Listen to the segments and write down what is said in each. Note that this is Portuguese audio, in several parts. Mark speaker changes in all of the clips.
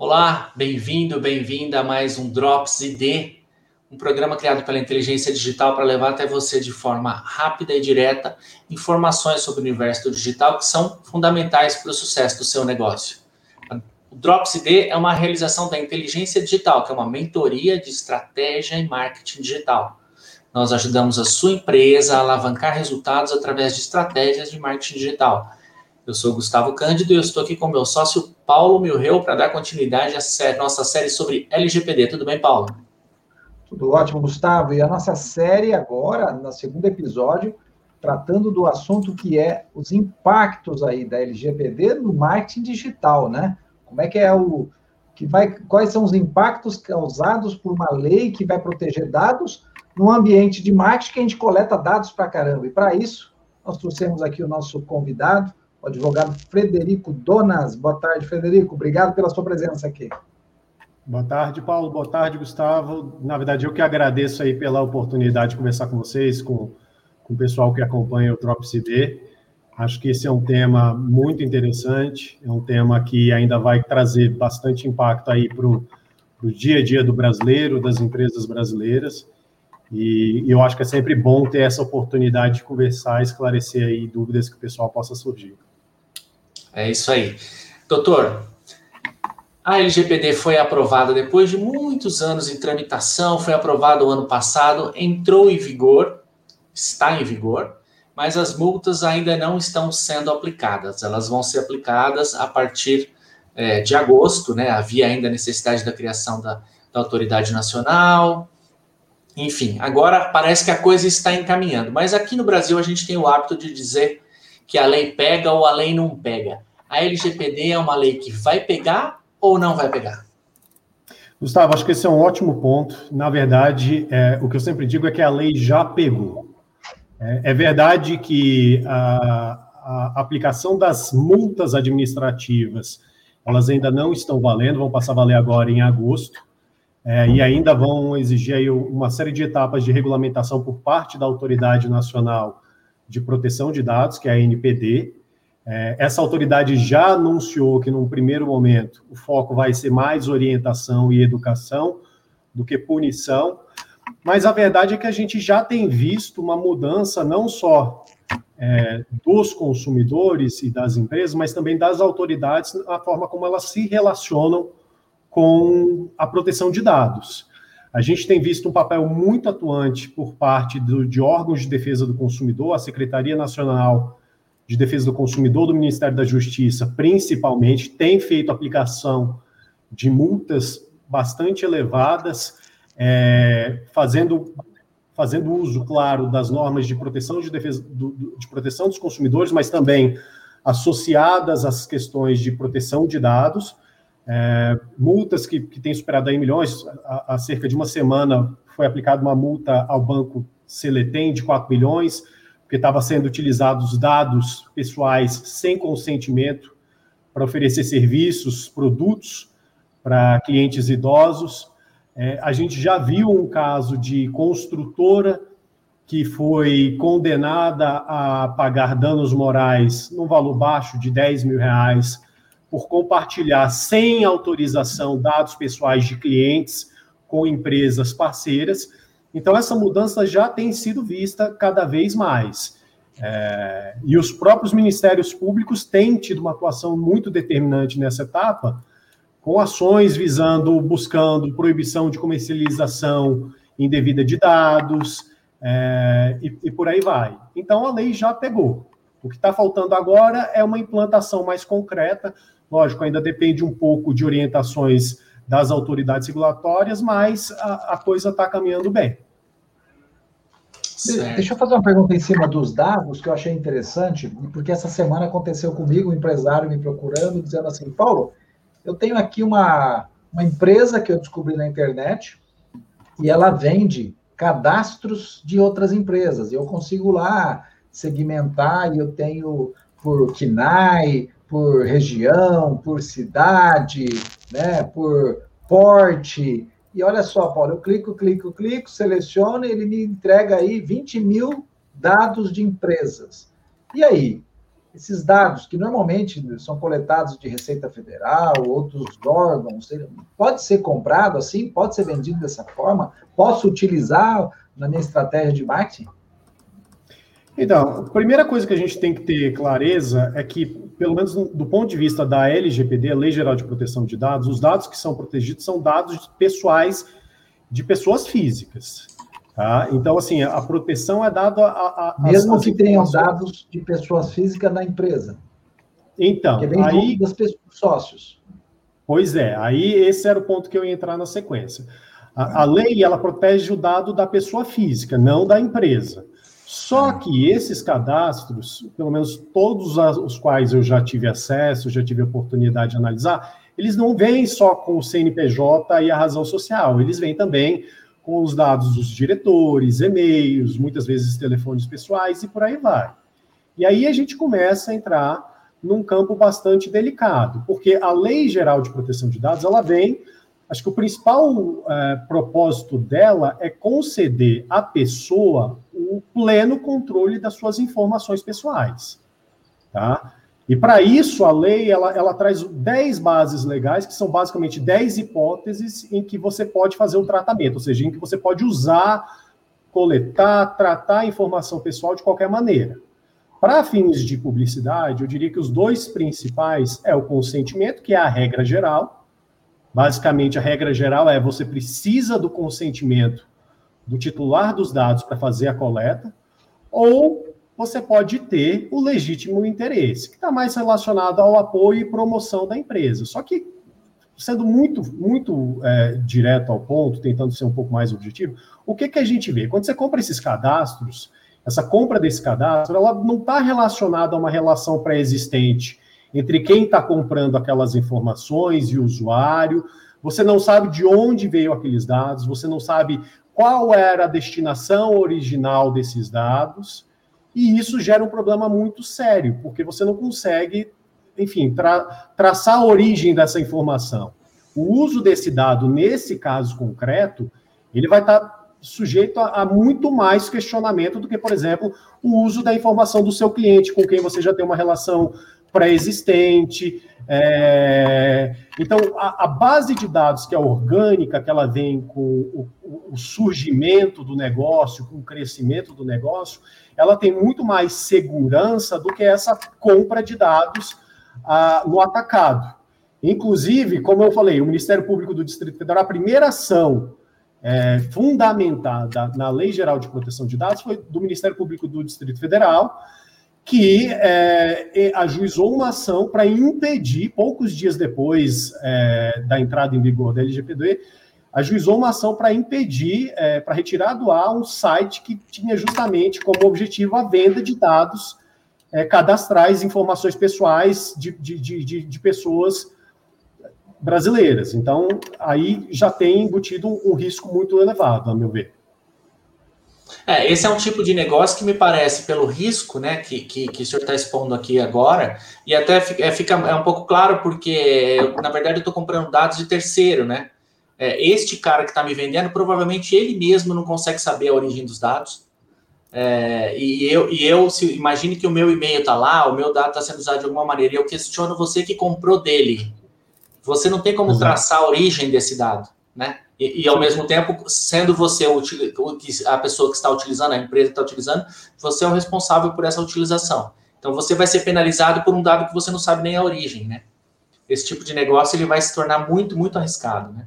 Speaker 1: Olá, bem-vindo, bem-vinda a mais um Drops ID, um programa criado pela inteligência digital para levar até você de forma rápida e direta informações sobre o universo do digital que são fundamentais para o sucesso do seu negócio. O Drops ID é uma realização da inteligência digital, que é uma mentoria de estratégia e marketing digital. Nós ajudamos a sua empresa a alavancar resultados através de estratégias de marketing digital. Eu sou Gustavo Cândido e eu estou aqui com meu sócio Paulo Milreu para dar continuidade à nossa série sobre LGPD. Tudo bem, Paulo?
Speaker 2: Tudo ótimo, Gustavo. E a nossa série agora, no segundo episódio, tratando do assunto que é os impactos aí da LGPD no marketing digital, né? Como é que é o que vai, quais são os impactos causados por uma lei que vai proteger dados num ambiente de marketing que a gente coleta dados para caramba. E para isso, nós trouxemos aqui o nosso convidado, advogado Frederico Donas. Boa tarde, Frederico. Obrigado pela sua presença aqui.
Speaker 3: Boa tarde, Paulo. Boa tarde, Gustavo. Na verdade, eu que agradeço aí pela oportunidade de conversar com vocês, com, com o pessoal que acompanha o Drop CD. Acho que esse é um tema muito interessante, é um tema que ainda vai trazer bastante impacto aí para o dia a dia do brasileiro, das empresas brasileiras. E, e eu acho que é sempre bom ter essa oportunidade de conversar, esclarecer aí dúvidas que o pessoal possa surgir.
Speaker 1: É isso aí. Doutor, a LGPD foi aprovada depois de muitos anos em tramitação, foi aprovada o ano passado, entrou em vigor, está em vigor, mas as multas ainda não estão sendo aplicadas. Elas vão ser aplicadas a partir é, de agosto, né? Havia ainda necessidade da criação da, da autoridade nacional, enfim, agora parece que a coisa está encaminhando. Mas aqui no Brasil a gente tem o hábito de dizer que a lei pega ou a lei não pega. A LGPD é uma lei que vai pegar ou não vai pegar?
Speaker 3: Gustavo, acho que esse é um ótimo ponto. Na verdade, é, o que eu sempre digo é que a lei já pegou. É, é verdade que a, a, aplicação das multas administrativas elas ainda não estão valendo, vão passar a valer agora em agosto. É, e ainda vão exigir aí uma série de etapas de regulamentação por parte da Autoridade Nacional de Proteção de Dados, que é a NPD. É, essa autoridade já anunciou que, num primeiro momento, o foco vai ser mais orientação e educação do que punição, mas a verdade é que a gente já tem visto uma mudança não só é, dos consumidores e das empresas, mas também das autoridades, a forma como elas se relacionam com a proteção de dados. A gente tem visto um papel muito atuante por parte do, de órgãos de defesa do consumidor, a Secretaria Nacional de Defesa do Consumidor do Ministério da Justiça, principalmente, tem feito aplicação de multas bastante elevadas, é, fazendo, fazendo uso, claro, das normas de proteção de defesa do, de proteção dos consumidores, mas também associadas às questões de proteção de dados. É, multas que, que têm superado aí milhões, há, há, cerca de uma semana foi aplicada uma multa ao banco Celetem de 4 milhões, porque estava sendo utilizados dados pessoais sem consentimento para oferecer serviços, produtos para clientes idosos. É, a gente já viu um caso de construtora que foi condenada a pagar danos morais num valor baixo de 10 mil reais por compartilhar sem autorização dados pessoais de clientes com empresas parceiras. Então, essa mudança já tem sido vista cada vez mais. É, e os próprios ministérios públicos têm tido uma atuação muito determinante nessa etapa, com ações visando, buscando proibição de comercialização indevida de dados, é, e, e por aí vai. Então, a lei já pegou. O que está faltando agora é uma implantação mais concreta, Lógico, ainda depende um pouco de orientações das autoridades regulatórias, mas a, a coisa está caminhando bem.
Speaker 2: Certo. Deixa eu fazer uma pergunta em cima dos dados que eu achei interessante, porque essa semana aconteceu comigo, um empresário me procurando, dizendo assim: Paulo, eu tenho aqui uma, uma empresa que eu descobri na internet e ela vende cadastros de outras empresas. Eu consigo lá segmentar e eu tenho por KINAI, por região, por cidade, né, por porte. E olha só, Paulo, eu clico, clico, clico, seleciono e ele me entrega aí 20 mil dados de empresas. E aí? esses dados que normalmente são coletados de Receita Federal, outros órgãos, pode ser comprado assim? Pode ser vendido dessa forma? Posso utilizar na minha estratégia de marketing?
Speaker 3: Então, a primeira coisa que a gente tem que ter clareza é que, pelo menos do ponto de vista da LGPD, a Lei Geral de Proteção de Dados, os dados que são protegidos são dados pessoais de pessoas físicas. Tá? Então, assim, a proteção é dada a.
Speaker 2: a Mesmo que tenham dados de pessoas físicas na empresa.
Speaker 3: Então, aí.
Speaker 2: Das pessoas, sócios.
Speaker 3: Pois é, aí esse era o ponto que eu ia entrar na sequência. A, a lei, ela protege o dado da pessoa física, não da empresa. Só que esses cadastros, pelo menos todos os quais eu já tive acesso, já tive oportunidade de analisar, eles não vêm só com o CNPJ e a razão social, eles vêm também com os dados dos diretores, e-mails, muitas vezes telefones pessoais e por aí vai. E aí a gente começa a entrar num campo bastante delicado, porque a Lei Geral de Proteção de Dados, ela vem Acho que o principal é, propósito dela é conceder à pessoa o pleno controle das suas informações pessoais. Tá? E para isso, a lei ela, ela traz 10 bases legais, que são basicamente 10 hipóteses em que você pode fazer o tratamento, ou seja, em que você pode usar, coletar, tratar a informação pessoal de qualquer maneira. Para fins de publicidade, eu diria que os dois principais é o consentimento, que é a regra geral, Basicamente, a regra geral é você precisa do consentimento do titular dos dados para fazer a coleta, ou você pode ter o legítimo interesse, que está mais relacionado ao apoio e promoção da empresa. Só que, sendo muito, muito é, direto ao ponto, tentando ser um pouco mais objetivo, o que, que a gente vê? Quando você compra esses cadastros, essa compra desse cadastro, ela não está relacionada a uma relação pré-existente entre quem está comprando aquelas informações e o usuário. Você não sabe de onde veio aqueles dados, você não sabe qual era a destinação original desses dados, e isso gera um problema muito sério, porque você não consegue, enfim, tra traçar a origem dessa informação. O uso desse dado, nesse caso concreto, ele vai estar tá sujeito a, a, muito mais questionamento do que, por exemplo, o uso da informação do seu cliente, com quem você já tem uma relação pré-existente. É... Então, a, a, base de dados, que é orgânica, que ela vem com o, o, surgimento do negócio, com o crescimento do negócio, ela tem muito mais segurança do que essa compra de dados ah, no atacado. Inclusive, como eu falei, o Ministério Público do Distrito Federal, a primeira ação é, fundamentada na Lei Geral de Proteção de Dados foi do Ministério Público do Distrito Federal, que é, ajuizou uma ação para impedir, poucos dias depois é, da entrada em vigor da LGPD, ajuizou uma ação para impedir, é, para retirar do ar um site que tinha justamente como objetivo a venda de dados é, cadastrais, informações pessoais de, de, de, de, pessoas brasileiras. Então, aí já tem embutido um risco muito elevado, a meu ver.
Speaker 1: É, esse é um tipo de negócio que me parece, pelo risco né, que, que, que o senhor está expondo aqui agora, e até fica, é, fica é um pouco claro, porque, na verdade, eu estou comprando dados de terceiro, né? É, este cara que está me vendendo, provavelmente ele mesmo não consegue saber a origem dos dados. É, e eu, e eu se, imagine que o meu e-mail está lá, o meu dado está sendo usado de alguma maneira, e eu questiono você que comprou dele. Você não tem como traçar a origem desse dado, né? E, e, ao mesmo tempo, sendo você a pessoa que está utilizando, a empresa que está utilizando, você é o responsável por essa utilização. Então você vai ser penalizado por um dado que você não sabe nem a origem, né? Esse tipo de negócio ele vai se tornar muito, muito arriscado, né?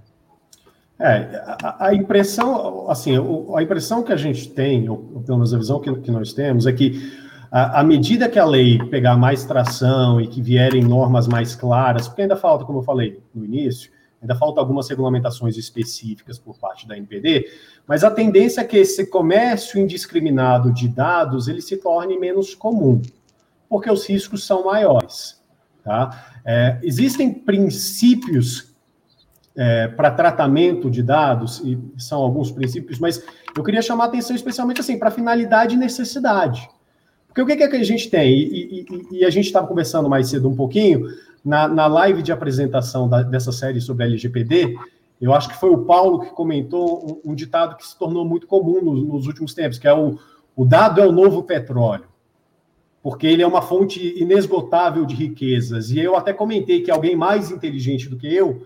Speaker 3: É, a, a impressão, assim, a impressão que a gente tem, ou pelo menos a visão que, que nós temos, é que à medida que a lei pegar mais tração e que vierem normas mais claras, porque ainda falta, como eu falei no início, Ainda falta algumas regulamentações específicas por parte da NPD, mas a tendência é que esse comércio indiscriminado de dados ele se torne menos comum, porque os riscos são maiores. Tá? É, existem princípios é, para tratamento de dados, e são alguns princípios, mas eu queria chamar a atenção especialmente assim, para finalidade e necessidade. Porque o que é que a gente tem? E, e, e a gente estava conversando mais cedo um pouquinho, na, na live de apresentação da, dessa série sobre LGPD, eu acho que foi o Paulo que comentou um, um ditado que se tornou muito comum nos, nos últimos tempos, que é o, o dado é o novo petróleo. porque ele é uma fonte inesgotável de riquezas. E eu até comentei que alguém mais inteligente do que eu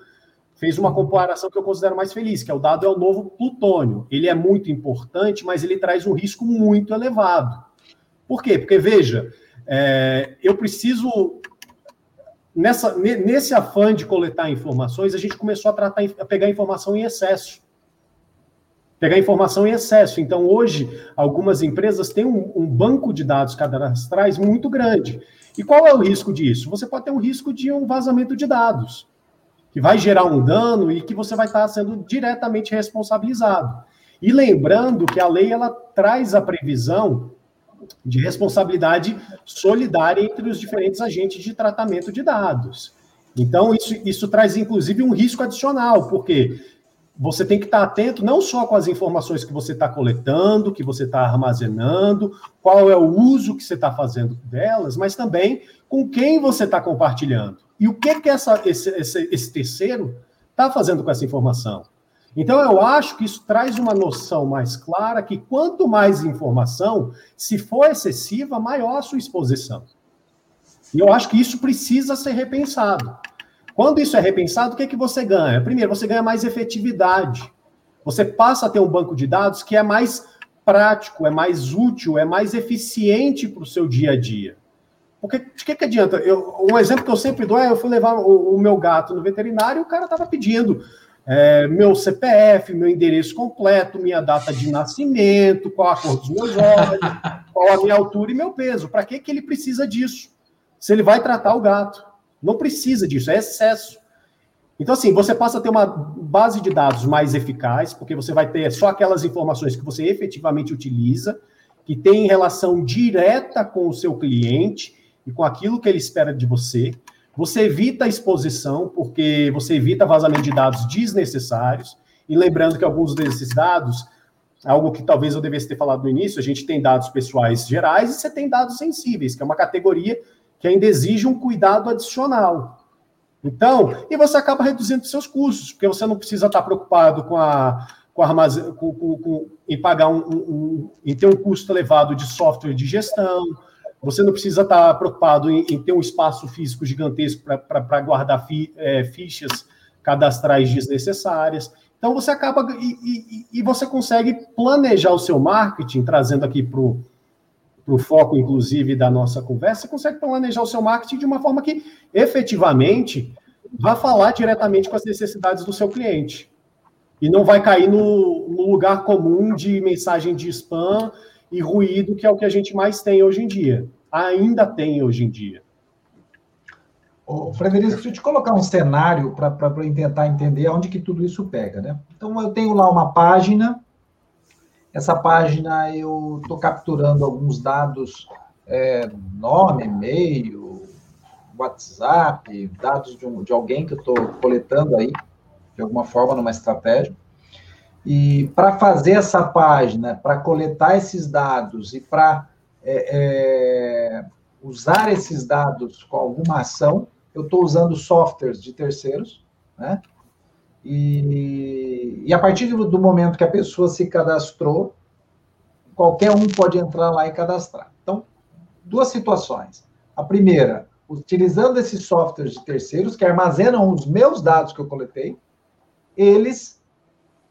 Speaker 3: fez uma comparação que eu considero mais feliz, que é o dado é o novo plutônio. Ele é muito importante, mas ele traz um risco muito elevado. Por quê? Porque, veja, é, eu preciso. Nessa, nesse afã de coletar informações, a gente começou a, tratar, a pegar informação em excesso. Pegar informação em excesso. Então, hoje, algumas empresas têm um, um banco de dados cadastrais muito grande. E qual é o risco disso? Você pode ter um risco de um vazamento de dados que vai gerar um dano e que você vai estar sendo diretamente responsabilizado. E lembrando que a lei ela traz a previsão de responsabilidade solidária entre os diferentes agentes de tratamento de dados. Então, isso, isso traz, inclusive, um risco adicional, porque você tem que estar atento não só com as informações que você está coletando, que você está armazenando, qual é o uso que você está fazendo delas, mas também com quem você está compartilhando. E o que, que essa, esse, esse, esse terceiro está fazendo com essa informação? Então, eu acho que isso traz uma noção mais clara que quanto mais informação, se for excessiva, maior a sua exposição. E eu acho que isso precisa ser repensado. Quando isso é repensado, o que, é que você ganha? Primeiro, você ganha mais efetividade. Você passa a ter um banco de dados que é mais prático, é mais útil, é mais eficiente para o seu dia a dia. Porque de que, que adianta? Eu, um exemplo que eu sempre dou é: eu fui levar o, o meu gato no veterinário e o cara estava pedindo é, meu CPF, meu endereço completo, minha data de nascimento, qual a cor dos meus olhos, qual a minha altura e meu peso. Para que, que ele precisa disso? Se ele vai tratar o gato. Não precisa disso, é excesso. Então, assim, você passa a ter uma base de dados mais eficaz, porque você vai ter só aquelas informações que você efetivamente utiliza, que tem relação direta com o seu cliente e com aquilo que ele espera de você. Você evita a exposição, porque você evita vazamento de dados desnecessários. E lembrando que alguns desses dados, algo que talvez eu devesse ter falado no início, a gente tem dados pessoais gerais e você tem dados sensíveis, que é uma categoria que ainda exige um cuidado adicional. Então, e você acaba reduzindo seus custos, porque você não precisa estar preocupado com a com, armazen... com, com, com em pagar um, um, um, em ter um custo elevado de software de gestão, você não precisa estar preocupado em, em ter um espaço físico gigantesco para guardar fi, é, fichas cadastrais desnecessárias. Então você acaba e, e, e, você consegue planejar o seu marketing, trazendo aqui para o foco, inclusive, da nossa conversa, você consegue planejar o seu marketing de uma forma que efetivamente vá falar diretamente com as necessidades do seu cliente. E não vai cair no, no lugar comum de mensagem de spam e ruído, que é o que a gente mais tem hoje em dia. Ainda tem hoje em dia.
Speaker 2: Ô, Frederico, deixa eu te colocar um cenário para tentar entender onde que tudo isso pega, né? Então, eu tenho lá uma página, essa página eu estou capturando alguns dados, é, nome, e-mail, WhatsApp, dados de, um, de alguém que eu estou coletando aí, de alguma forma, numa estratégia. E para fazer essa página, para coletar esses dados e para é, é, usar esses dados com alguma ação, eu estou usando softwares de terceiros, né? E, e a partir do momento que a pessoa se cadastrou, qualquer um pode entrar lá e cadastrar. Então, duas situações. A primeira, utilizando esses softwares de terceiros que armazenam os meus dados que eu coletei, eles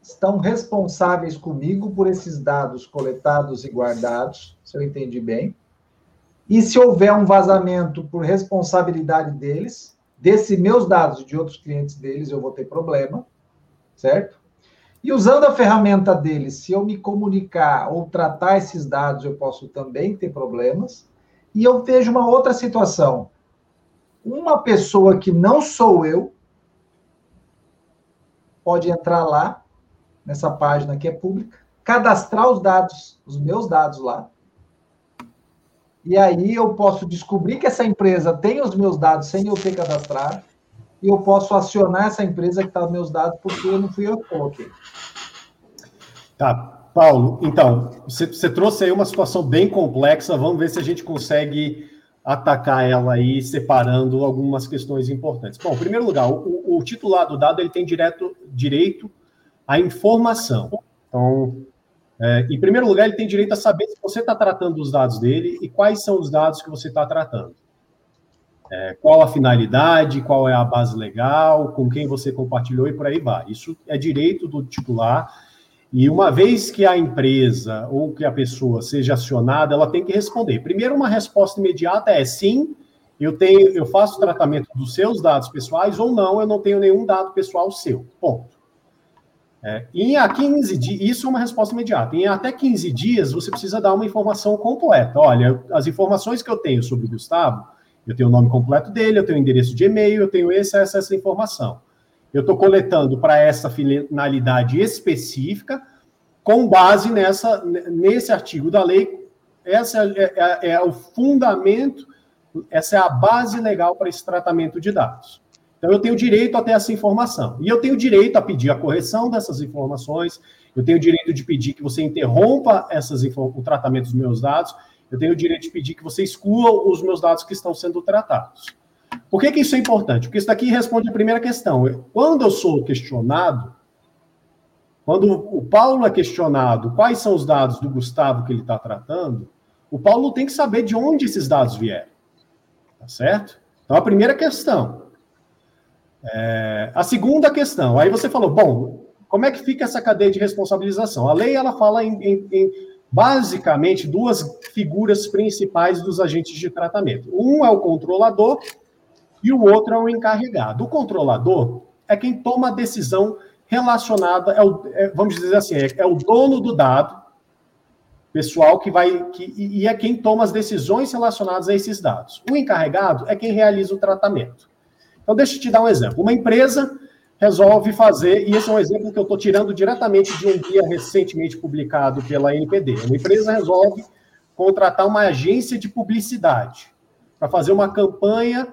Speaker 2: estão responsáveis comigo por esses dados coletados e guardados, se eu entendi bem. E se houver um vazamento por responsabilidade deles, desses meus dados e de outros clientes deles, eu vou ter problema, certo? E usando a ferramenta deles, se eu me comunicar ou tratar esses dados, eu posso também ter problemas. E eu vejo uma outra situação. Uma pessoa que não sou eu pode entrar lá nessa página que é pública, cadastrar os dados, os meus dados lá. E aí eu posso descobrir que essa empresa tem os meus dados sem eu ter cadastrado. E eu posso acionar essa empresa que está os meus dados porque não fui eu que coloquei.
Speaker 3: Tá, Paulo, então, você, você trouxe aí uma situação bem complexa. Vamos ver se a gente consegue atacar ela aí, separando algumas questões importantes. Bom, em primeiro lugar, o, o titular do dado ele tem direto, direito a informação. Então, É, em primeiro lugar, ele tem direito a saber se você está tratando os dados dele e quais são os dados que você está tratando. É, qual a finalidade, qual é a base legal, com quem você compartilhou e por aí vai. Isso é direito do titular. E uma vez que a empresa ou que a pessoa seja acionada, ela tem que responder. Primeiro, uma resposta imediata é sim, eu tenho, eu faço tratamento dos seus dados pessoais ou não, eu não tenho nenhum dado pessoal seu. Ponto. É, em a 15 dias, isso é uma resposta imediata. Em até 15 dias, você precisa dar uma informação completa. Olha, as informações que eu tenho sobre o Gustavo, eu tenho o nome completo dele, eu tenho o endereço de e-mail, eu tenho essa, essa, essa informação. Eu estou coletando para essa finalidade específica, com base nessa, nesse artigo da lei. Essa é, é, é o fundamento, essa é a base legal para esse tratamento de dados. Então, eu tenho direito a ter essa informação. E eu tenho direito a pedir a correção dessas informações, eu tenho direito de pedir que você interrompa essas, o tratamento dos meus dados, eu tenho o direito de pedir que você exclua os meus dados que estão sendo tratados. Por que, que isso é importante? Porque isso daqui responde a primeira questão. Quando eu sou questionado, quando o Paulo é questionado quais são os dados do Gustavo que ele está tratando, o Paulo tem que saber de onde esses dados vieram. Tá certo? Então, a primeira questão. É, a segunda questão, aí você falou, bom, como é que fica essa cadeia de responsabilização? A lei ela fala em, em, em basicamente duas figuras principais dos agentes de tratamento. Um é o controlador e o outro é o encarregado. O controlador é quem toma a decisão relacionada, é o, é, vamos dizer assim, é, é, o dono do dado pessoal que vai que, e é quem toma as decisões relacionadas a esses dados. O encarregado é quem realiza o tratamento. Então, deixa eu te dar um exemplo. Uma empresa resolve fazer, e esse é um exemplo que eu estou tirando diretamente de um guia recentemente publicado pela NPD. Uma empresa resolve contratar uma agência de publicidade para fazer uma campanha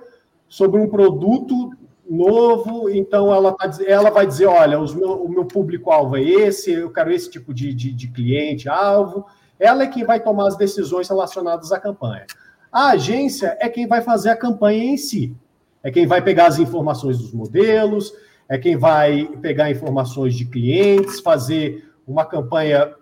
Speaker 3: sobre um produto novo, então ela, tá, ela vai dizer, olha, meu, o meu público-alvo é esse, eu quero esse tipo de, de, de cliente-alvo. Ela é quem vai tomar as decisões relacionadas à campanha. A agência é quem vai fazer a campanha em si é quem vai pegar as informações dos modelos, é quem vai pegar informações de clientes, fazer uma campanha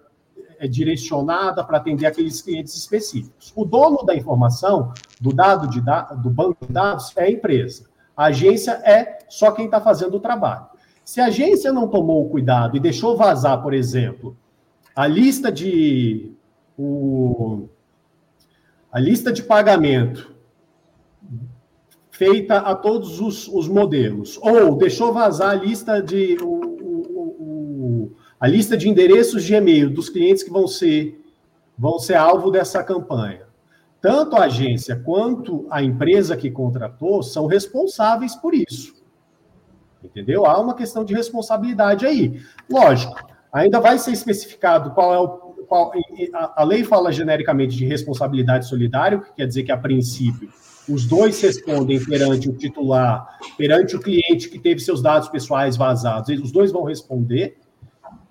Speaker 3: é, direcionada para atender aqueles clientes específicos. O dono da informação, do dado de da, do banco de dados, é a empresa. A agência é só quem está fazendo o trabalho. Se a agência não tomou o cuidado e deixou vazar, por exemplo, a lista de o, a lista de pagamento feita a todos os, os modelos, ou deixou vazar a lista de o, o, o, a lista de endereços de e-mail dos clientes que vão ser vão ser alvo dessa campanha. Tanto a agência quanto a empresa que contratou são responsáveis por isso. Entendeu? Há uma questão de responsabilidade aí. Lógico, ainda vai ser especificado qual é o. A, lei fala genericamente de responsabilidade solidária, que quer dizer que, a princípio, os dois respondem perante o titular, perante o cliente que teve seus dados pessoais vazados, os dois vão responder,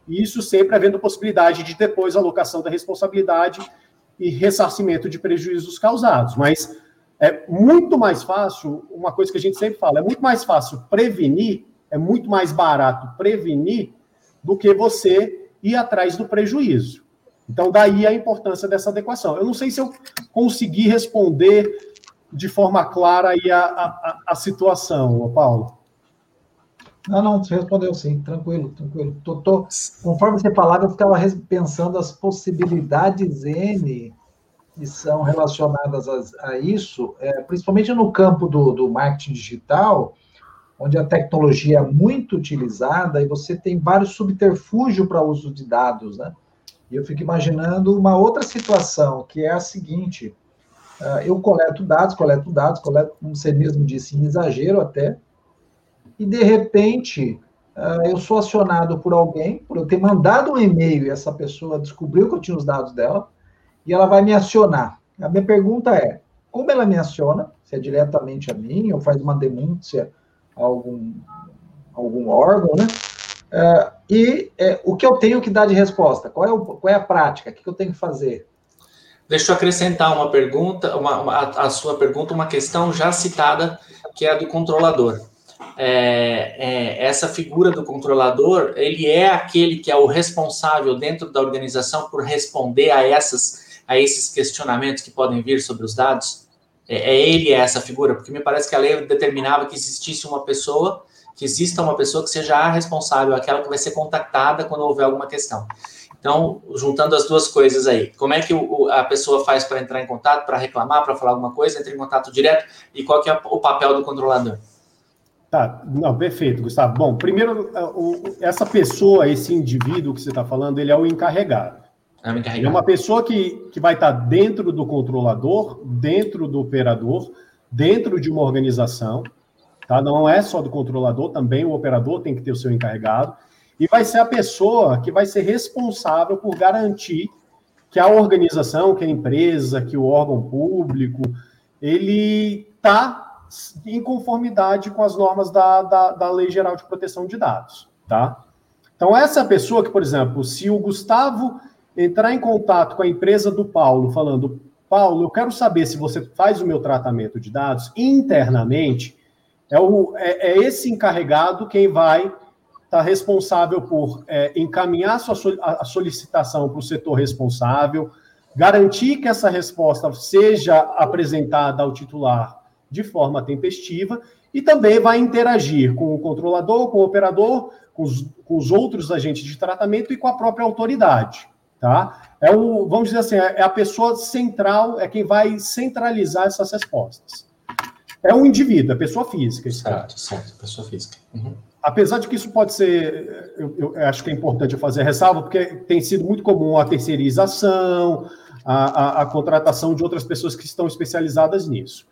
Speaker 3: isso sempre havendo possibilidade de depois alocação da responsabilidade e ressarcimento de prejuízos causados. Mas é muito mais fácil, uma coisa que a gente sempre fala, é muito mais fácil prevenir, é muito mais barato prevenir do que você ir atrás do prejuízo. Então, daí a importância dessa adequação. Eu não sei se eu consegui responder de forma clara aí a, a, a situação, Paulo.
Speaker 2: Não, não, você respondeu sim, tranquilo, tranquilo. Tô, tô, conforme você falava, eu ficava pensando as possibilidades N que são relacionadas a, a isso, é, principalmente no campo do, do marketing digital, onde a tecnologia é muito utilizada e você tem vários subterfúgios para uso de dados, né? E eu fico imaginando uma outra situação, que é a seguinte: eu coleto dados, coleto dados, coleto, como você mesmo disse, em exagero até, e de repente uh, eu sou acionado por alguém, por eu ter mandado um e-mail e essa pessoa descobriu que eu tinha os dados dela, e ela vai me acionar. A minha pergunta é: como ela me aciona? Se é diretamente a mim, ou faz uma denúncia a algum, algum órgão, né? Uh, e é, o que eu tenho que dar de resposta? Qual é, o, qual é a prática? O que eu tenho que fazer?
Speaker 1: Deixa eu acrescentar uma pergunta, uma, uma, a sua pergunta, uma questão já citada, que é a do controlador. é, é, essa figura do controlador, ele é aquele que é o responsável dentro da organização por responder a, essas, a esses questionamentos que podem vir sobre os dados? É, é ele essa figura? Porque me parece que a lei determinava que existisse uma pessoa, que exista uma pessoa que seja a responsável, aquela que vai ser contactada quando houver alguma questão. Então, juntando as duas coisas aí, como é que o, a pessoa faz para entrar em contato, para reclamar, para falar alguma coisa, entra em contato direto, e qual que é o papel do controlador?
Speaker 3: Tá, não, perfeito, Gustavo. Bom, primeiro, essa pessoa, esse indivíduo que você está falando, ele é o encarregado. É, o encarregado. Ele é uma pessoa que, que vai estar tá dentro do controlador, dentro do operador, dentro de uma organização, tá? Não é só do controlador, também o operador tem que ter o seu encarregado, e vai ser a pessoa que vai ser responsável por garantir que a organização, que a empresa, que o órgão público, ele está em conformidade com as normas da, da, da Lei Geral de Proteção de Dados, tá? Então, essa pessoa que, por exemplo, se o Gustavo entrar em contato com a empresa do Paulo, falando, Paulo, eu quero saber se você faz o meu tratamento de dados internamente, é, o, é, é esse encarregado quem vai estar tá responsável por é, encaminhar sua, a solicitação para o setor responsável, garantir que essa resposta seja apresentada ao titular de forma tempestiva e também vai interagir com o controlador, com o operador, com os, com os outros agentes de tratamento e com a própria autoridade. Tá? É o, vamos dizer assim, é a pessoa central, é quem vai centralizar essas respostas. É um indivíduo, é pessoa física.
Speaker 1: Certo, certo, pessoa física. Uhum.
Speaker 3: Apesar de que isso pode ser, eu, eu, acho que é importante fazer ressalva, porque tem sido muito comum a terceirização, a, a, a contratação de outras pessoas que estão especializadas nisso.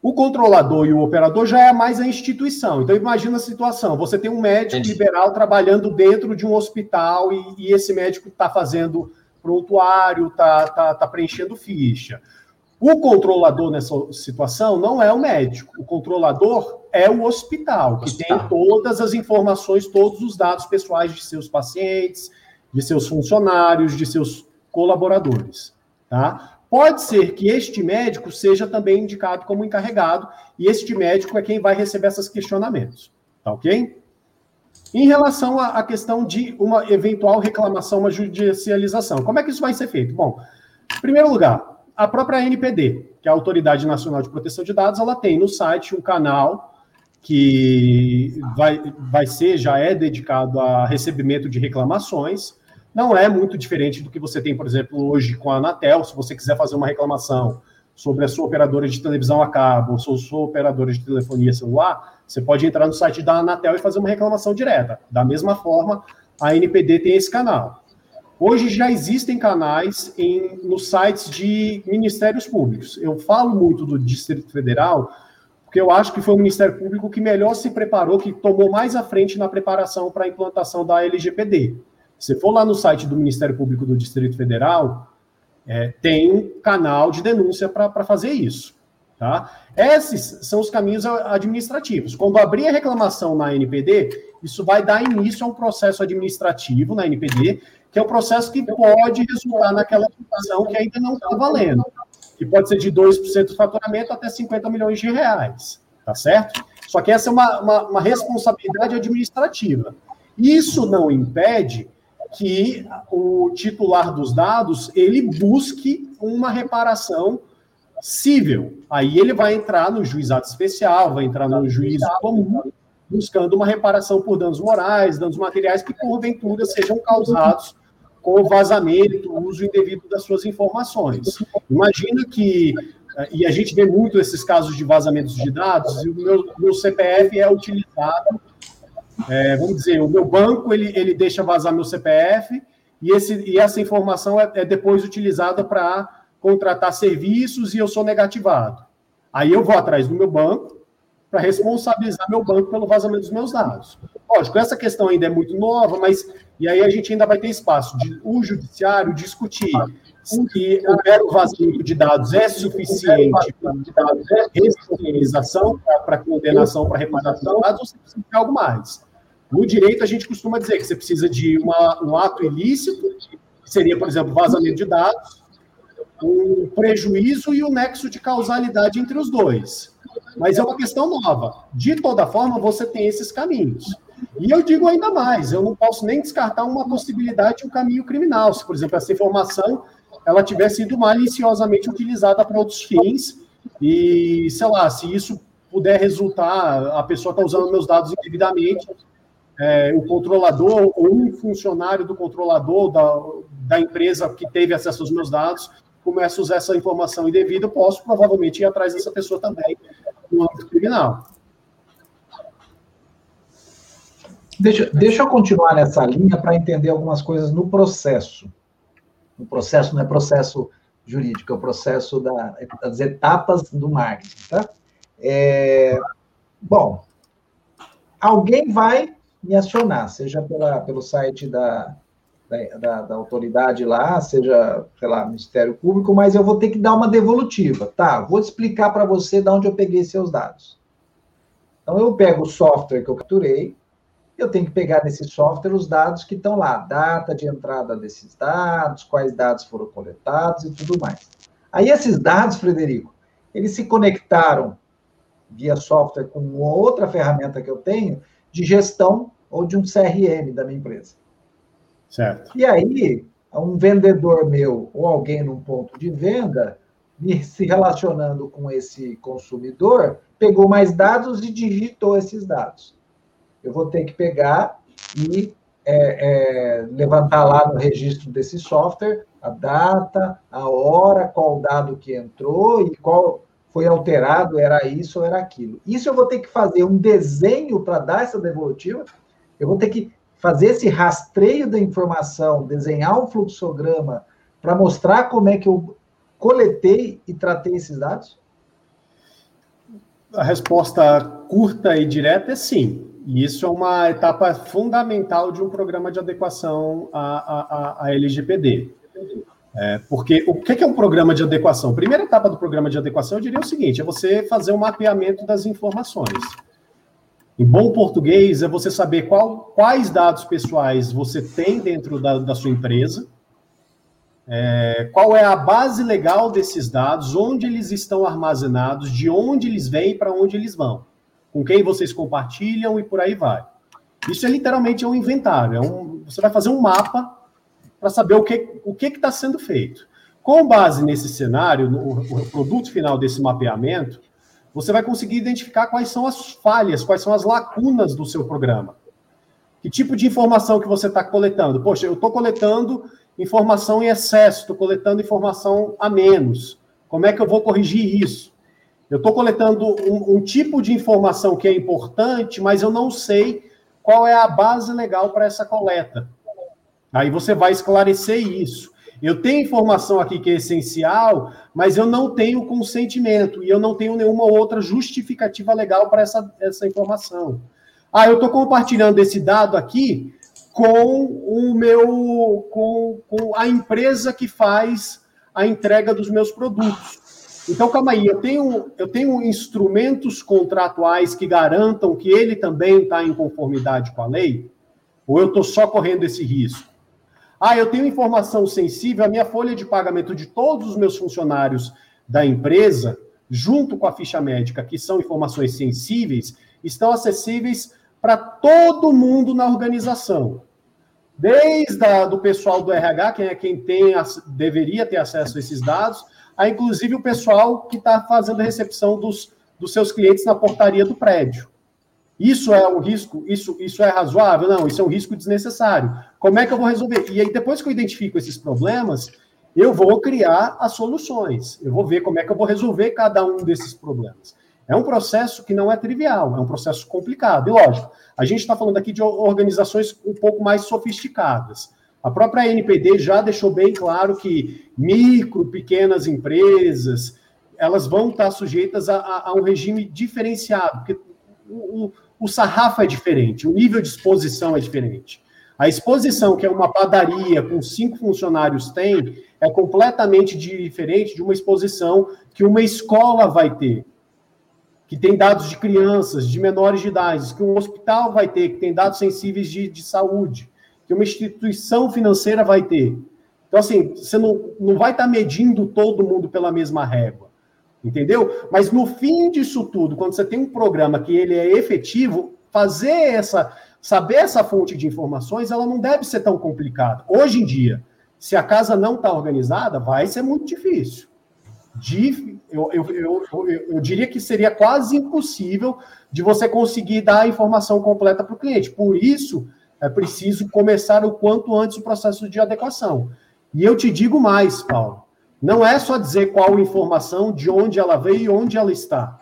Speaker 3: O controlador e o operador já é mais a instituição. Então, imagina a situação: você tem um médico Entendi. liberal trabalhando dentro de um hospital e, e esse médico está fazendo prontuário, está tá, tá preenchendo ficha. O controlador nessa situação não é o médico. O controlador é o hospital, que hospital. tem todas as informações, todos os dados pessoais de seus pacientes, de seus funcionários, de seus colaboradores. Tá? Pode ser que este médico seja também indicado como encarregado, e este médico é quem vai receber esses questionamentos. Tá ok? Em relação à questão de uma eventual reclamação, uma judicialização, como é que isso vai ser feito? Bom, em primeiro lugar, a própria NPD, que é a Autoridade Nacional de Proteção de Dados, ela tem no site um canal que vai, vai ser, já é dedicado a recebimento de reclamações não é muito diferente do que você tem, por exemplo, hoje com a Anatel, se você quiser fazer uma reclamação sobre a sua operadora de televisão a cabo ou sua, sua operadora de telefonia celular, você pode entrar no site da Anatel e fazer uma reclamação direta. Da mesma forma, a NPD tem esse canal. Hoje já existem canais em, nos sites de ministérios públicos. Eu falo muito do Distrito Federal, porque eu acho que foi o Ministério Público que melhor se preparou, que tomou mais à frente na preparação para a implantação da LGPD. Se for lá no site do Ministério Público do Distrito Federal, é, tem um canal de denúncia para fazer isso. Tá? Esses são os caminhos administrativos. Quando abrir a reclamação na NPD, isso vai dar início a um processo administrativo na NPD, que é um processo que pode resultar naquela situação que ainda não está valendo, que pode ser de 2% do faturamento até 50 milhões de reais, tá certo? Só que essa é uma, uma, uma responsabilidade administrativa. Isso não impede que o titular dos dados ele busque uma reparação civil. Aí ele vai entrar no juizado especial, vai entrar no juízo comum, buscando uma reparação por danos morais, danos materiais que porventura sejam causados com o vazamento, o uso indevido das suas informações. Imagina que e a gente vê muito esses casos de vazamentos de dados, e o meu, meu CPF é utilizado é, vamos dizer, o meu banco ele, ele deixa vazar meu CPF e, esse, e essa informação é, é depois utilizada para contratar serviços e eu sou negativado. Aí eu vou atrás do meu banco para responsabilizar meu banco pelo vazamento dos meus dados. Lógico, essa questão ainda é muito nova, mas e aí a gente ainda vai ter espaço de o judiciário discutir se o mero vazamento de dados é suficiente para responsabilização, para condenação, para reparação ou se precisa de algo mais. No direito, a gente costuma dizer que você precisa de uma, um ato ilícito, que seria, por exemplo, vazamento de dados, um prejuízo e o um nexo de causalidade entre os dois. Mas é uma questão nova. De toda forma, você tem esses caminhos. E eu digo ainda mais, eu não posso nem descartar uma possibilidade de um caminho criminal. Se, por exemplo, essa informação ela tivesse sido maliciosamente utilizada para outros fins, e, sei lá, se isso puder resultar, a pessoa está usando meus dados indevidamente, é, o controlador ou um funcionário do controlador da, da empresa que teve acesso aos meus dados começa a usar essa informação indevida, eu posso provavelmente ir atrás dessa pessoa também criminal.
Speaker 2: Deixa, deixa eu continuar nessa linha para entender algumas coisas no processo. No processo não é processo jurídico, é o processo da, das etapas do marketing, tá? É, bom, alguém vai me acionar, seja pela, pelo site da, da, da, autoridade lá, seja, sei lá, Ministério Público, mas eu vou ter que dar uma devolutiva. Tá, vou explicar para você de onde eu peguei seus dados. Então, eu pego o software que eu capturei, eu tenho que pegar nesse software os dados que estão lá, data de entrada desses dados, quais dados foram coletados e tudo mais. Aí esses dados, Frederico, eles se conectaram via software com outra ferramenta que eu tenho de gestão ou de um CRM da minha empresa.
Speaker 3: Certo.
Speaker 2: E aí, um vendedor meu ou alguém num ponto de venda, se relacionando com esse consumidor, pegou mais dados e digitou esses dados eu vou ter que pegar e é, é, levantar lá no registro desse software a data, a hora, qual dado que entrou e qual foi alterado, era isso ou era aquilo. Isso eu vou ter que fazer um desenho para dar essa devolutiva, eu vou ter que fazer esse rastreio da informação, desenhar um fluxograma para mostrar como é que eu coletei e tratei esses dados?
Speaker 3: A resposta curta e direta é sim. E isso é uma etapa fundamental de um programa de adequação à, à, à LGPD. É, porque o que é um programa de adequação? A primeira etapa do programa de adequação, eu diria o seguinte: é você fazer um mapeamento das informações. Em bom português, é você saber qual, quais dados pessoais você tem dentro da, da sua empresa, é, qual é a base legal desses dados, onde eles estão armazenados, de onde eles vêm e para onde eles vão com quem vocês compartilham e por aí vai. Isso é literalmente um inventário. É um, você vai fazer um mapa para saber o que o que está sendo feito. Com base nesse cenário, no, o produto final desse mapeamento, você vai conseguir identificar quais são as falhas, quais são as lacunas do seu programa. Que tipo de informação que você está coletando? Poxa, eu estou coletando informação em excesso, estou coletando informação a menos. Como é que eu vou corrigir isso? Eu estou coletando um, um, tipo de informação que é importante, mas eu não sei qual é a base legal para essa coleta. Aí você vai esclarecer isso. Eu tenho informação aqui que é essencial, mas eu não tenho consentimento e eu não tenho nenhuma outra justificativa legal para essa, essa informação. Ah, eu estou compartilhando esse dado aqui com o meu, com, com a empresa que faz a entrega dos meus produtos. Então, calma aí, eu tenho, eu tenho instrumentos contratuais que garantam que ele também está em conformidade com a lei? Ou eu estou só correndo esse risco? Ah, eu tenho informação sensível, a minha folha de pagamento de todos os meus funcionários da empresa, junto com a ficha médica, que são informações sensíveis, estão acessíveis para todo mundo na organização. Desde a, do pessoal do RH, quem é quem tem, deveria ter acesso a esses dados, a inclusive o pessoal que está fazendo a recepção dos, dos seus clientes na portaria do prédio. Isso é um risco? Isso, isso é razoável? Não, isso é um risco desnecessário. Como é que eu vou resolver? E aí, depois que eu identifico esses problemas, eu vou criar as soluções. Eu vou ver como é que eu vou resolver cada um desses problemas. É um processo que não é trivial, é um processo complicado. E lógico, a gente está falando aqui de organizações um pouco mais sofisticadas. A própria NPD já deixou bem claro que micro, pequenas empresas, elas vão estar sujeitas a, a, a um regime diferenciado, porque o, o, o sarrafo é diferente, o nível de exposição é diferente. A exposição que é uma padaria com cinco funcionários tem é completamente diferente de uma exposição que uma escola vai ter, que tem dados de crianças, de menores de idade, que um hospital vai ter, que tem dados sensíveis de, de saúde que uma instituição financeira vai ter. Então, assim, você não, não vai estar medindo todo mundo pela mesma régua. Entendeu? Mas no fim disso tudo, quando você tem um programa que ele é efetivo, fazer essa, saber essa fonte de informações, ela não deve ser tão complicada. Hoje em dia, se a casa não está organizada, vai ser muito difícil. eu, eu, eu, eu, diria que seria quase impossível de você conseguir dar a informação completa para o cliente. Por isso, é preciso começar o quanto antes o processo de adequação. E eu te digo mais, Paulo. Não é só dizer qual informação, de onde ela veio e onde ela está.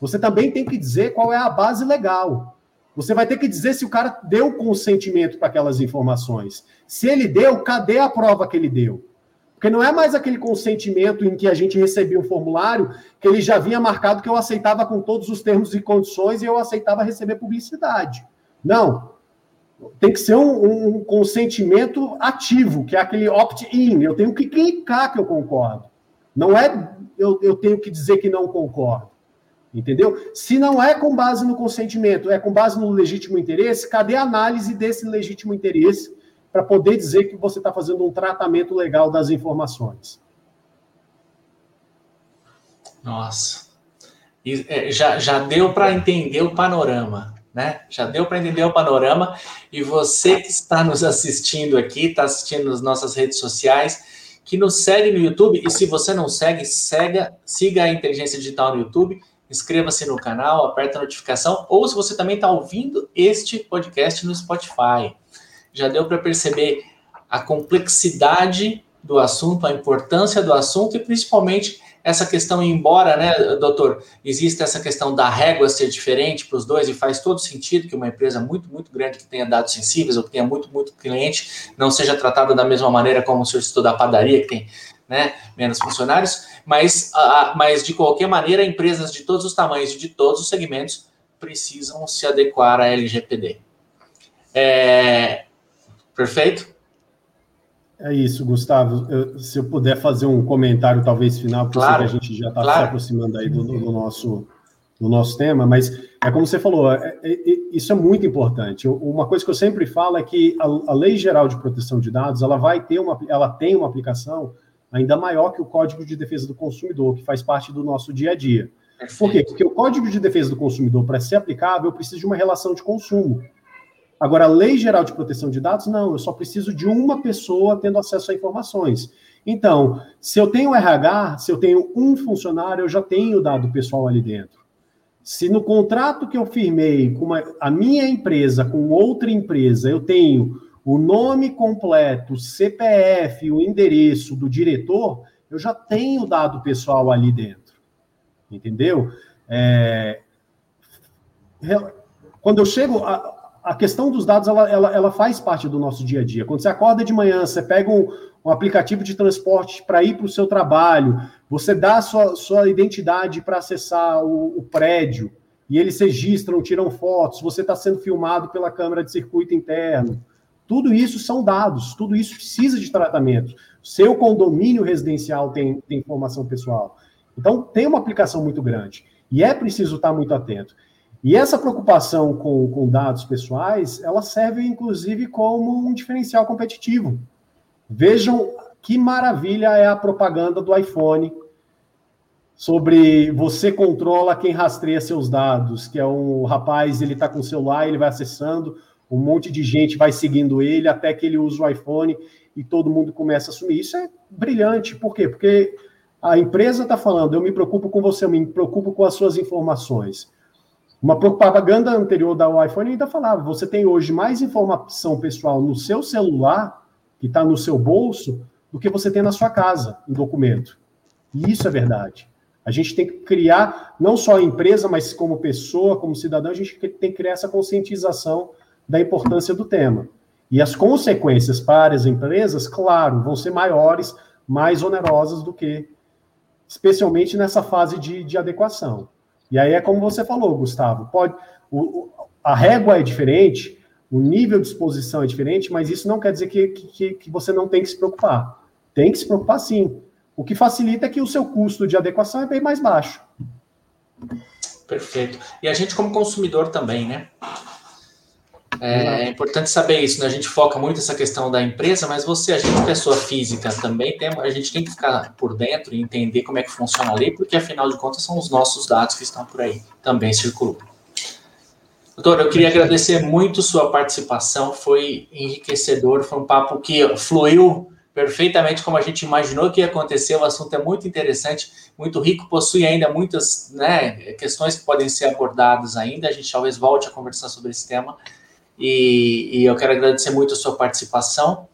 Speaker 3: Você também tem que dizer qual é a base legal. Você vai ter que dizer se o cara deu consentimento para aquelas informações. Se ele deu, cadê a prova que ele deu? Porque não é mais aquele consentimento em que a gente recebia o formulário que ele já vinha marcado que eu aceitava com todos os termos e condições e eu aceitava receber publicidade. Não tem que ser um, um consentimento ativo, que é aquele opt-in. Eu tenho que clicar que eu concordo. Não é eu, eu tenho que dizer que não concordo. Entendeu? Se não é com base no consentimento, é com base no legítimo interesse, cadê a análise desse legítimo interesse para poder dizer que você está fazendo um tratamento legal das informações?
Speaker 1: Nossa. É, já, já deu para entender o panorama né? Já deu para entender o panorama. E você que está nos assistindo aqui, está assistindo nas nossas redes sociais, que nos segue no YouTube. E se você não segue, siga, siga a Inteligência Digital no YouTube, inscreva-se no canal, aperta a notificação. Ou se você também está ouvindo este podcast no Spotify. Já deu para perceber a complexidade do assunto, a importância do assunto e principalmente essa questão, embora, né, doutor, exista essa questão da régua ser diferente para os dois, e faz todo sentido que uma empresa muito, muito grande que tenha dados sensíveis ou que tenha muito, muito cliente não seja tratada da mesma maneira como o senhor citou da padaria, que tem né, menos funcionários, mas, uh, mas de qualquer maneira, empresas de todos os tamanhos e de todos os segmentos precisam se adequar à LGPD. É, perfeito?
Speaker 3: É isso, Gustavo. Eu, se eu puder fazer um comentário, talvez final, porque claro, a gente já está claro. se aproximando aí do, do, nosso, do nosso tema, mas é como você falou, é, é, é, isso é muito importante. Uma coisa que eu sempre falo é que a, a, Lei Geral de Proteção de Dados, ela vai ter uma, ela tem uma aplicação ainda maior que o Código de Defesa do Consumidor, que faz parte do nosso dia a dia. Por quê? Porque o Código de Defesa do Consumidor, para ser aplicável, precisa de uma relação de consumo. Agora, a Lei Geral de Proteção de Dados, não, eu só preciso de uma pessoa tendo acesso a informações. Então, se eu tenho RH, se eu tenho um funcionário, eu já tenho dado pessoal ali dentro. Se no contrato que eu firmei com uma, a minha empresa com outra empresa, eu tenho o nome completo, o CPF, o endereço do diretor, eu já tenho dado pessoal ali dentro. Entendeu? É, quando eu chego. A, a questão dos dados ela, ela, ela, faz parte do nosso dia a dia. Quando você acorda de manhã, você pega um, um aplicativo de transporte para ir para o seu trabalho, você dá a sua, sua identidade para acessar o, o, prédio, e eles registram, tiram fotos, você está sendo filmado pela câmera de circuito interno. Tudo isso são dados, tudo isso precisa de tratamento. Seu condomínio residencial tem, tem informação pessoal. Então, tem uma aplicação muito grande. E é preciso estar muito atento. E essa preocupação com, com dados pessoais, ela serve inclusive como um diferencial competitivo. Vejam que maravilha é a propaganda do iPhone sobre você controla quem rastreia seus dados, que é um rapaz, ele está com o celular, ele vai acessando, um monte de gente vai seguindo ele até que ele usa o iPhone e todo mundo começa a assumir. Isso é brilhante. Por quê? Porque a empresa está falando, eu me preocupo com você, eu me preocupo com as suas informações. Uma propaganda anterior da iPhone ainda falava: você tem hoje mais informação pessoal no seu celular, que está no seu bolso, do que você tem na sua casa, em documento. E isso é verdade. A gente tem que criar, não só a empresa, mas como pessoa, como cidadão, a gente tem que criar essa conscientização da importância do tema. E as consequências para as empresas, claro, vão ser maiores, mais onerosas do que, especialmente nessa fase de, de adequação. E aí é como você falou, Gustavo, pode o, a régua é diferente, o nível de exposição é diferente, mas isso não quer dizer que, que, que você não tem que se preocupar. Tem que se preocupar sim. O que facilita é que o seu custo de adequação é bem mais baixo.
Speaker 1: Perfeito. E a gente como consumidor também, né? É, é, importante saber isso, né? A gente foca muito essa questão da empresa, mas você, a gente, pessoa física, também tem, a gente tem que ficar por dentro e entender como é que funciona a lei, porque afinal de contas são os nossos dados que estão por aí, também circulam. Doutor, eu queria agradecer muito sua participação, foi enriquecedor, foi um papo que fluiu perfeitamente como a gente imaginou que ia acontecer. O assunto é muito interessante, muito rico, possui ainda muitas né, questões que podem ser abordadas ainda. A gente talvez volte a conversar sobre esse tema. E, e eu quero agradecer muito a sua participação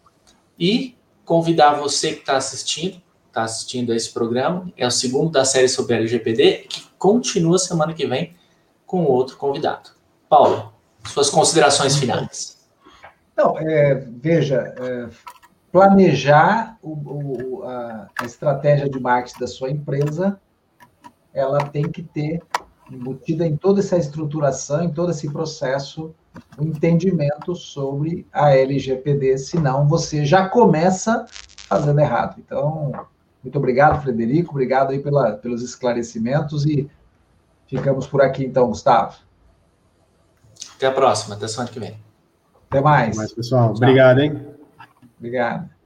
Speaker 1: e convidar você que está assistindo, está assistindo a esse programa, é o segundo da série sobre LGPD, que continua semana que vem com outro convidado. Paulo, suas considerações finais.
Speaker 2: Não, é, veja, é, planejar o, o, a, a, estratégia de marketing da sua empresa, ela tem que ter embutida em toda essa estruturação, em todo esse processo, o entendimento sobre a LGPD, senão você já começa fazendo errado. Então, muito obrigado, Frederico, obrigado aí pela, pelos esclarecimentos e ficamos por aqui então, Gustavo.
Speaker 1: Até a próxima, até semana que vem.
Speaker 2: Até mais.
Speaker 3: Até mais, pessoal. Tchau. Obrigado, hein?
Speaker 2: Obrigado.